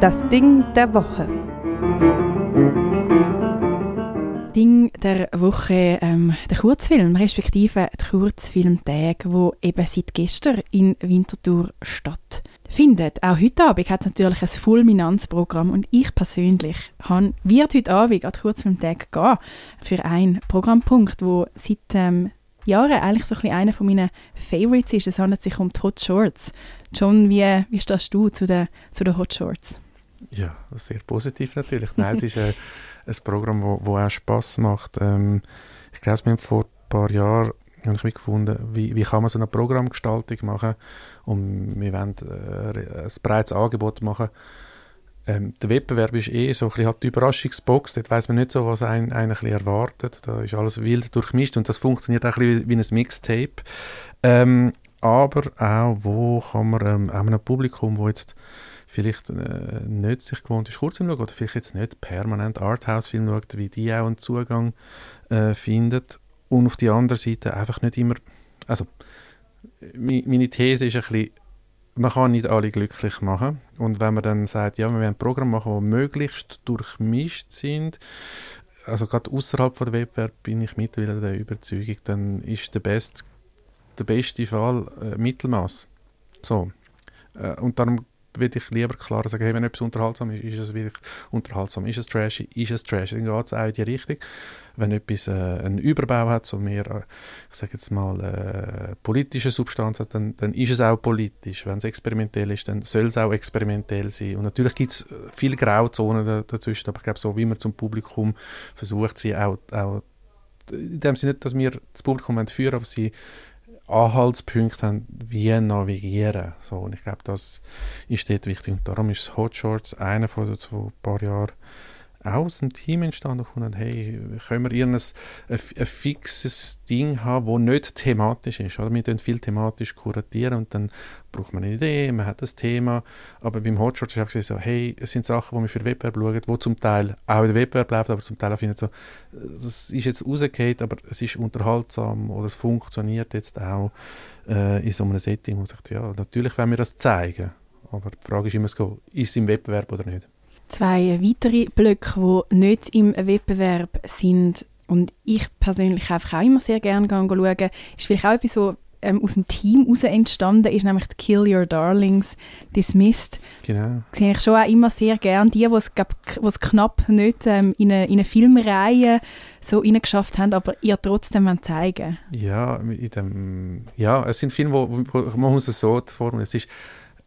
Das Ding der Woche. Ding der Woche ähm, der Kurzfilm, respektive der Kurzfilmtag, wo eben seit gestern in Winterthur stattfindet. Auch heute Abend hat es natürlich ein Fulminanzprogramm und ich persönlich han, wird heute Abend an den Kurzfilmtag gehen für einen Programmpunkt, wo seit ähm, Jahren eigentlich so ein einer von meinen Favorites ist. Es handelt sich um die Hot Shorts. John, wie, wie stehst du zu den, zu den Hot Shorts? Ja, sehr positiv natürlich. Nein, es ist äh, ein Programm, wo, wo auch Spaß macht. Ähm, ich glaube, wir haben vor ein paar Jahren habe ich gefunden, wie, wie kann man so eine Programmgestaltung machen und wir wollen äh, ein breites Angebot machen. Ähm, der Wettbewerb ist eh so ein halt die Überraschungsbox, dort weiß man nicht so, was einen, einen ein erwartet, da ist alles wild durchmischt und das funktioniert auch ein bisschen wie, wie ein Mixtape. Ähm, aber auch, wo kann man ähm, einem Publikum, wo jetzt vielleicht äh, nicht sich gewohnt ist, Kurzfilm schauen oder vielleicht jetzt nicht permanent Arthouse-Film schaut, wie die auch einen Zugang äh, findet. Und auf die andere Seite einfach nicht immer, also meine These ist ein bisschen, man kann nicht alle glücklich machen. Und wenn man dann sagt, ja, wir wollen ein Programm machen, die möglichst durchmischt sind, also gerade außerhalb der Wettbewerb bin ich mittlerweile der Überzeugung, dann ist der, best, der beste Fall äh, Mittelmaß. So. Äh, und darum würde ich lieber klar sagen, hey, wenn etwas unterhaltsam ist, ist es wirklich unterhaltsam. Ist es trashy, ist es trashy. Dann geht es auch in die Richtung. Wenn etwas äh, einen Überbau hat, so mehr, äh, ich sage jetzt mal, äh, politische Substanz hat, dann, dann ist es auch politisch. Wenn es experimentell ist, dann soll es auch experimentell sein. Und natürlich gibt es äh, viele Grauzonen dazwischen, aber ich glaube, so wie man zum Publikum versucht, sie auch, auch in dem Sinne nicht, dass wir das Publikum führen, aber sie Anhaltspunkte haben, wie navigieren. So, und ich glaube, das ist dort wichtig. Und darum ist Hot Shorts einer von den ein paar Jahren aus dem Team entstanden und gefunden, hey, können wir irgendein ein, fixes Ding haben, das nicht thematisch ist. Oder? Wir können viel thematisch kuratieren und dann braucht man eine Idee, man hat das Thema. Aber beim Hotshot ist auch so, hey, es sind Sachen, die wir für den Wettbewerb schauen, die zum Teil auch in den Wettbewerb laufen, aber zum Teil auch finden so, das ist jetzt rausgefallen, aber es ist unterhaltsam oder es funktioniert jetzt auch äh, in so einem Setting, wo man sagt, ja, natürlich wollen wir das zeigen. Aber die Frage ist immer, ist es im Wettbewerb oder nicht? Zwei weitere Blöcke, die nicht im Wettbewerb sind und ich persönlich einfach auch immer sehr gerne schauen, ist vielleicht auch etwas, so ähm, aus dem Team heraus entstanden ist, nämlich die Kill Your Darlings Dismissed. Genau. Das sehe ich schon auch immer sehr gerne. Die, die es knapp nicht ähm, in, eine, in eine Filmreihe so geschafft haben, aber ihr trotzdem zeigen Ja, in dem, ja, es sind Filme, wo, wo man muss es so formulieren, es ist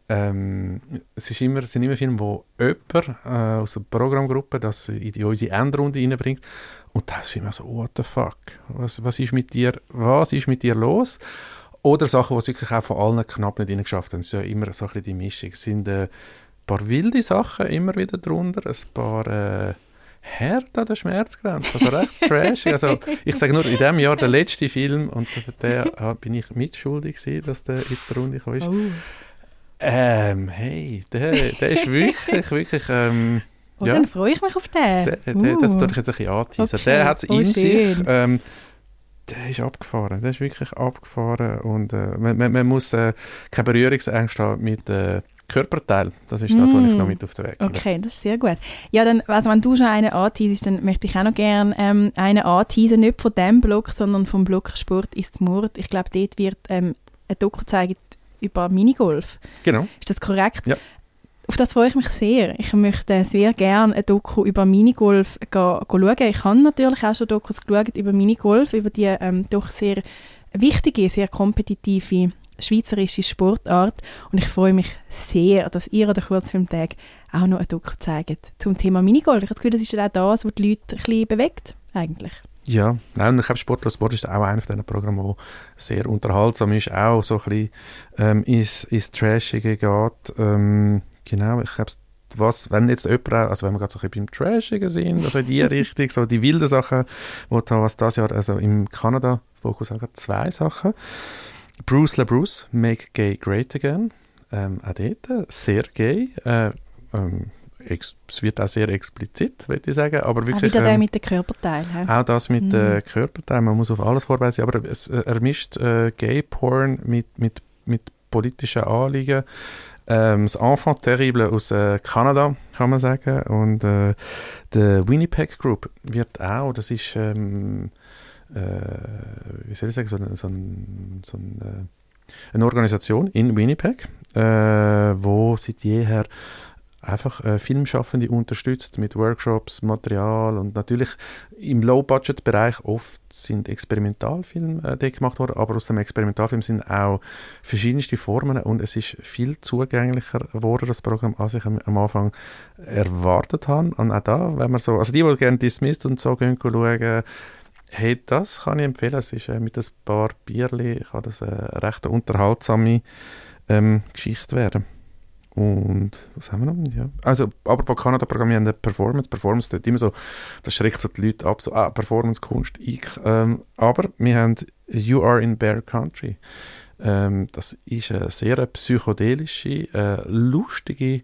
ähm, es, ist immer, es sind immer Filme, wo jemand äh, aus der Programmgruppe das in, die, unsere Endrunde reinbringt und das ich so, what the fuck, was, was, ist mit dir, was ist mit dir los? Oder Sachen, die es wirklich auch von allen knapp nicht geschafft haben. Es ist ja immer so ein bisschen die Mischung. Es sind äh, ein paar wilde Sachen immer wieder drunter, ein paar äh, hart an der Schmerzgrenze, also recht trashig. Also ich sage nur, in diesem Jahr der letzte Film und für den bin ich mitschuldig gewesen, dass der in die Runde kam. Oh. Ähm, hey, der, der ist wirklich, wirklich, ähm, oh, ja. dann freue ich mich auf den. Der, der, uh. Das tue ich jetzt ein bisschen anteasen. Okay. Der hat es oh, in schön. sich. Ähm, der ist abgefahren, der ist wirklich abgefahren und äh, man, man, man, muss äh, keine Berührungsängste haben mit äh, Körperteil. Das ist das, mm. was ich noch mit auf den Weg gebe. Okay, das ist sehr gut. Ja, dann, also wenn du schon einen anteasest, dann möchte ich auch noch gerne ähm, einen anteasen, nicht von diesem Blog, sondern vom Blog Sport ist Mord. Ich glaube, dort wird ähm, ein Doku gezeigt über Minigolf. Genau. Ist das korrekt? Ja. Auf das freue ich mich sehr. Ich möchte sehr gerne ein Doku über Minigolf schauen. Ich habe natürlich auch schon Dokus geschaut über Minigolf, über die ähm, doch sehr wichtige, sehr kompetitive schweizerische Sportart. Und ich freue mich sehr, dass ihr an der Kurzfilmtag auch noch ein Doku zeigt zum Thema Minigolf. Ich habe das Gefühl, das ist auch das, was die Leute ein bisschen bewegt, eigentlich. Ja, nein, ich glaube, Sportlos Sport ist auch einer von diesen Programmen, der sehr unterhaltsam ist, auch so ein bisschen ähm, ins, ins Trashige geht. Ähm, genau, ich glaube, was, wenn jetzt jemand, also wenn wir gerade so ein bisschen beim Trashigen sind, also in die Richtung, so die wilden Sachen, wo da, was das Jahr, also im Kanada, Fokus haben gerade zwei Sachen. Bruce LaBruce, Make Gay Great Again, ähm, auch dort, sehr gay, äh, ähm, es wird auch sehr explizit, würde ich sagen. Aber wirklich, auch wieder ähm, mit den Körperteilen. Auch das mit mhm. den Körperteilen, man muss auf alles vorbereitet sein, aber es, äh, er mischt äh, Gay-Porn mit, mit, mit politischen Anliegen. ähm, das Enfant Terrible aus äh, Kanada, kann man sagen. Und äh, der Winnipeg Group wird auch, das ist, ähm, äh, wie soll ich sagen, so, ein, so, ein, so ein, äh, eine Organisation in Winnipeg, äh, wo seit jeher einfach äh, Filmschaffende unterstützt mit Workshops, Material und natürlich im Low-Budget-Bereich oft sind Experimentalfilme äh, gemacht worden, aber aus dem Experimentalfilm sind auch verschiedenste Formen und es ist viel zugänglicher geworden, das Programm, als ich am, am Anfang erwartet habe. Und auch da, wenn man so, also die, die gerne Dismissed und so gehen schauen, hey, das kann ich empfehlen. Es ist äh, mit ein paar Bierli, kann das eine recht unterhaltsame ähm, Geschichte werden. Und was haben wir noch? Ja. Also, aber bei Kanada programmieren Performance. Performance dort immer so, das schreckt so die Leute ab, so, ah, Performance-Kunst, ich. Ähm, aber wir haben You Are in Bear Country. Ähm, das ist eine sehr psychedelische, äh, lustige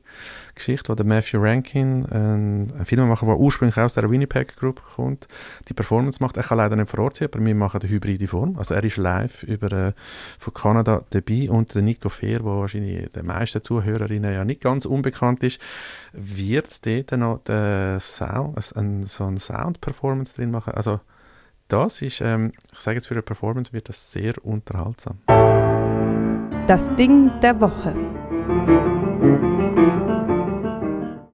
Geschichte, wo der Matthew Rankin, ein, ein Filmemacher, der ursprünglich aus der Winnipeg Group kommt, die Performance macht. Er kann leider nicht vor Ort sein, aber wir machen eine hybride Form. Also er ist live über, äh, von Kanada dabei und der Nico Fehr, der wahrscheinlich den meisten Zuhörerinnen ja nicht ganz unbekannt ist, wird dort noch den Sound, ein, so eine Sound-Performance drin machen. Also das ist, ähm, ich sage jetzt für eine Performance, wird das sehr unterhaltsam. Das Ding der Woche.